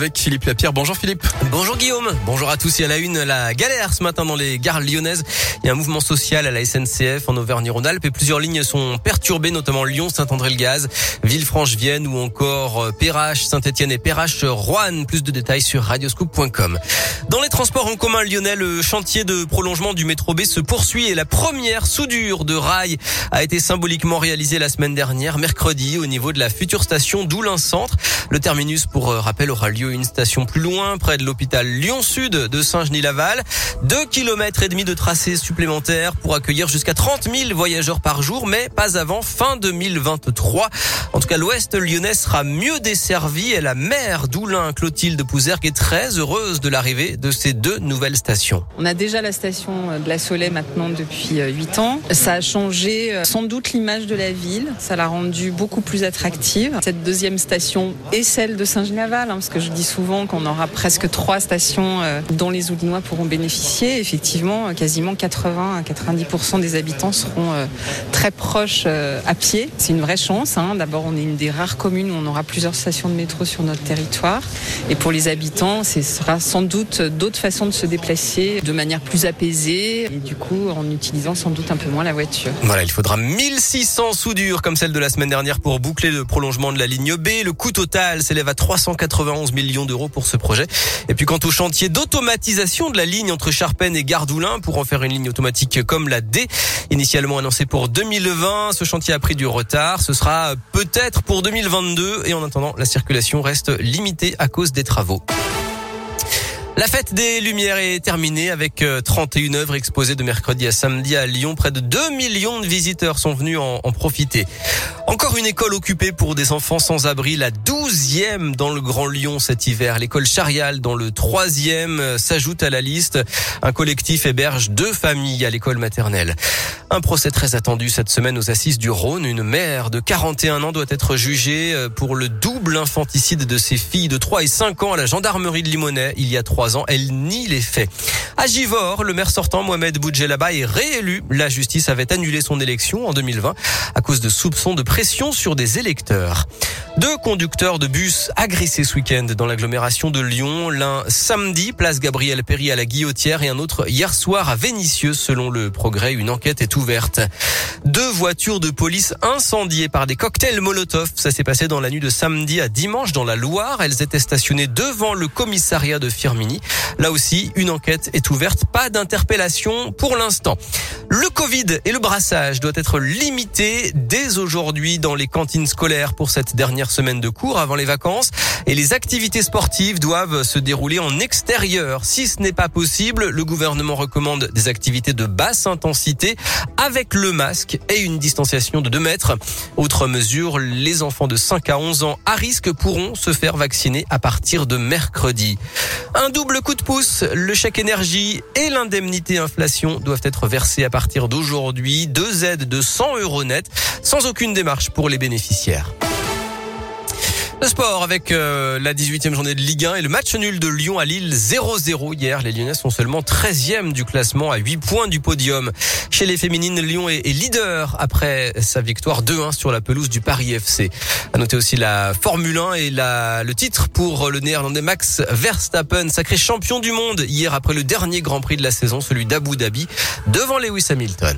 Avec Philippe Lapierre. Bonjour Philippe. Bonjour Guillaume. Bonjour à tous. Il y a la une, la galère ce matin dans les gares lyonnaises. Il y a un mouvement social à la SNCF en Auvergne-Rhône-Alpes et plusieurs lignes sont perturbées, notamment Lyon, Saint-André-le-Gaz, Villefranche-Vienne ou encore euh, Perrache, Saint-Etienne et Perrache-Roanne. Plus de détails sur radioscoop.com. Dans les transports en commun lyonnais, le chantier de prolongement du métro B se poursuit et la première soudure de rail a été symboliquement réalisée la semaine dernière, mercredi, au niveau de la future station d'Oulin Centre. Le terminus, pour euh, rappel, aura lieu une station plus loin, près de l'hôpital Lyon-Sud de Saint-Genis-Laval. Deux kilomètres et demi de tracé supplémentaire pour accueillir jusqu'à 30 000 voyageurs par jour, mais pas avant fin 2023. En tout cas, l'ouest lyonnais sera mieux desservi et la maire d'Oulin, Clotilde Pouzergue, est très heureuse de l'arrivée de ces deux nouvelles stations. On a déjà la station de la Soleil maintenant depuis 8 ans. Ça a changé euh, sans doute l'image de la ville. Ça l'a rendue beaucoup plus attractive. Cette deuxième station est celle de Saint-Genis-Laval, hein, parce que je dis souvent qu'on aura presque trois stations euh, dont les Oulinois pourront bénéficier. Effectivement, quasiment 80 à 90% des habitants seront euh, très proches à pied. C'est une vraie chance. Hein. D'abord, on est une des rares communes où on aura plusieurs stations de métro sur notre territoire. Et pour les habitants, ce sera sans doute d'autres façons de se déplacer de manière plus apaisée et du coup en utilisant sans doute un peu moins la voiture. Voilà, il faudra 1600 soudures comme celle de la semaine dernière pour boucler le prolongement de la ligne B. Le coût total s'élève à 391 millions d'euros pour ce projet. Et puis quant au chantier d'automatisation de la ligne entre Charpennes et Gardoulin pour en faire une ligne automatique comme la D, initialement annoncée pour 2020, ce chantier a pris du retard. Ce sera peut-être pour 2022 et en attendant, la circulation reste limitée à cause des travaux. La fête des Lumières est terminée avec 31 euh, œuvres exposées de mercredi à samedi à Lyon. Près de 2 millions de visiteurs sont venus en, profiter. Encore une école occupée pour des enfants sans abri, la douzième dans le Grand Lyon cet hiver. L'école Charial dans le troisième euh, s'ajoute à la liste. Un collectif héberge deux familles à l'école maternelle. Un procès très attendu cette semaine aux assises du Rhône. Une mère de 41 ans doit être jugée euh, pour le double infanticide de ses filles de 3 et 5 ans à la gendarmerie de Limonest il y a Elle nie les faits. À Givor, le maire sortant Mohamed Boudjelaba est réélu. La justice avait annulé son élection en 2020 à cause de soupçons de pression sur des électeurs. Deux conducteurs de bus agressés ce week-end dans l'agglomération de Lyon. L'un samedi, place Gabriel Péry à la Guillotière et un autre hier soir à Vénissieux. Selon le progrès, une enquête est ouverte. Deux voitures de police incendiées par des cocktails Molotov. Ça s'est passé dans la nuit de samedi à dimanche dans la Loire. Elles étaient stationnées devant le commissariat de Firmini. Là aussi, une enquête est ouverte. Pas d'interpellation pour l'instant. Le Covid et le brassage doivent être limités dès aujourd'hui dans les cantines scolaires pour cette dernière semaine de cours avant les vacances et les activités sportives doivent se dérouler en extérieur. Si ce n'est pas possible, le gouvernement recommande des activités de basse intensité avec le masque et une distanciation de 2 mètres. Autre mesure, les enfants de 5 à 11 ans à risque pourront se faire vacciner à partir de mercredi. Un double coup de pouce, le chèque énergie et l'indemnité inflation doivent être versés à partir d'aujourd'hui. Deux aides de 100 euros net sans aucune démarche pour les bénéficiaires. Le sport avec euh, la 18e journée de Ligue 1 et le match nul de Lyon à Lille 0-0 hier. Les Lyonnais sont seulement 13e du classement à 8 points du podium. Chez les féminines, Lyon est, leader après sa victoire 2-1 sur la pelouse du Paris FC. À noter aussi la Formule 1 et la, le titre pour le néerlandais Max Verstappen, sacré champion du monde hier après le dernier Grand Prix de la saison, celui d'Abu Dhabi, devant Lewis Hamilton.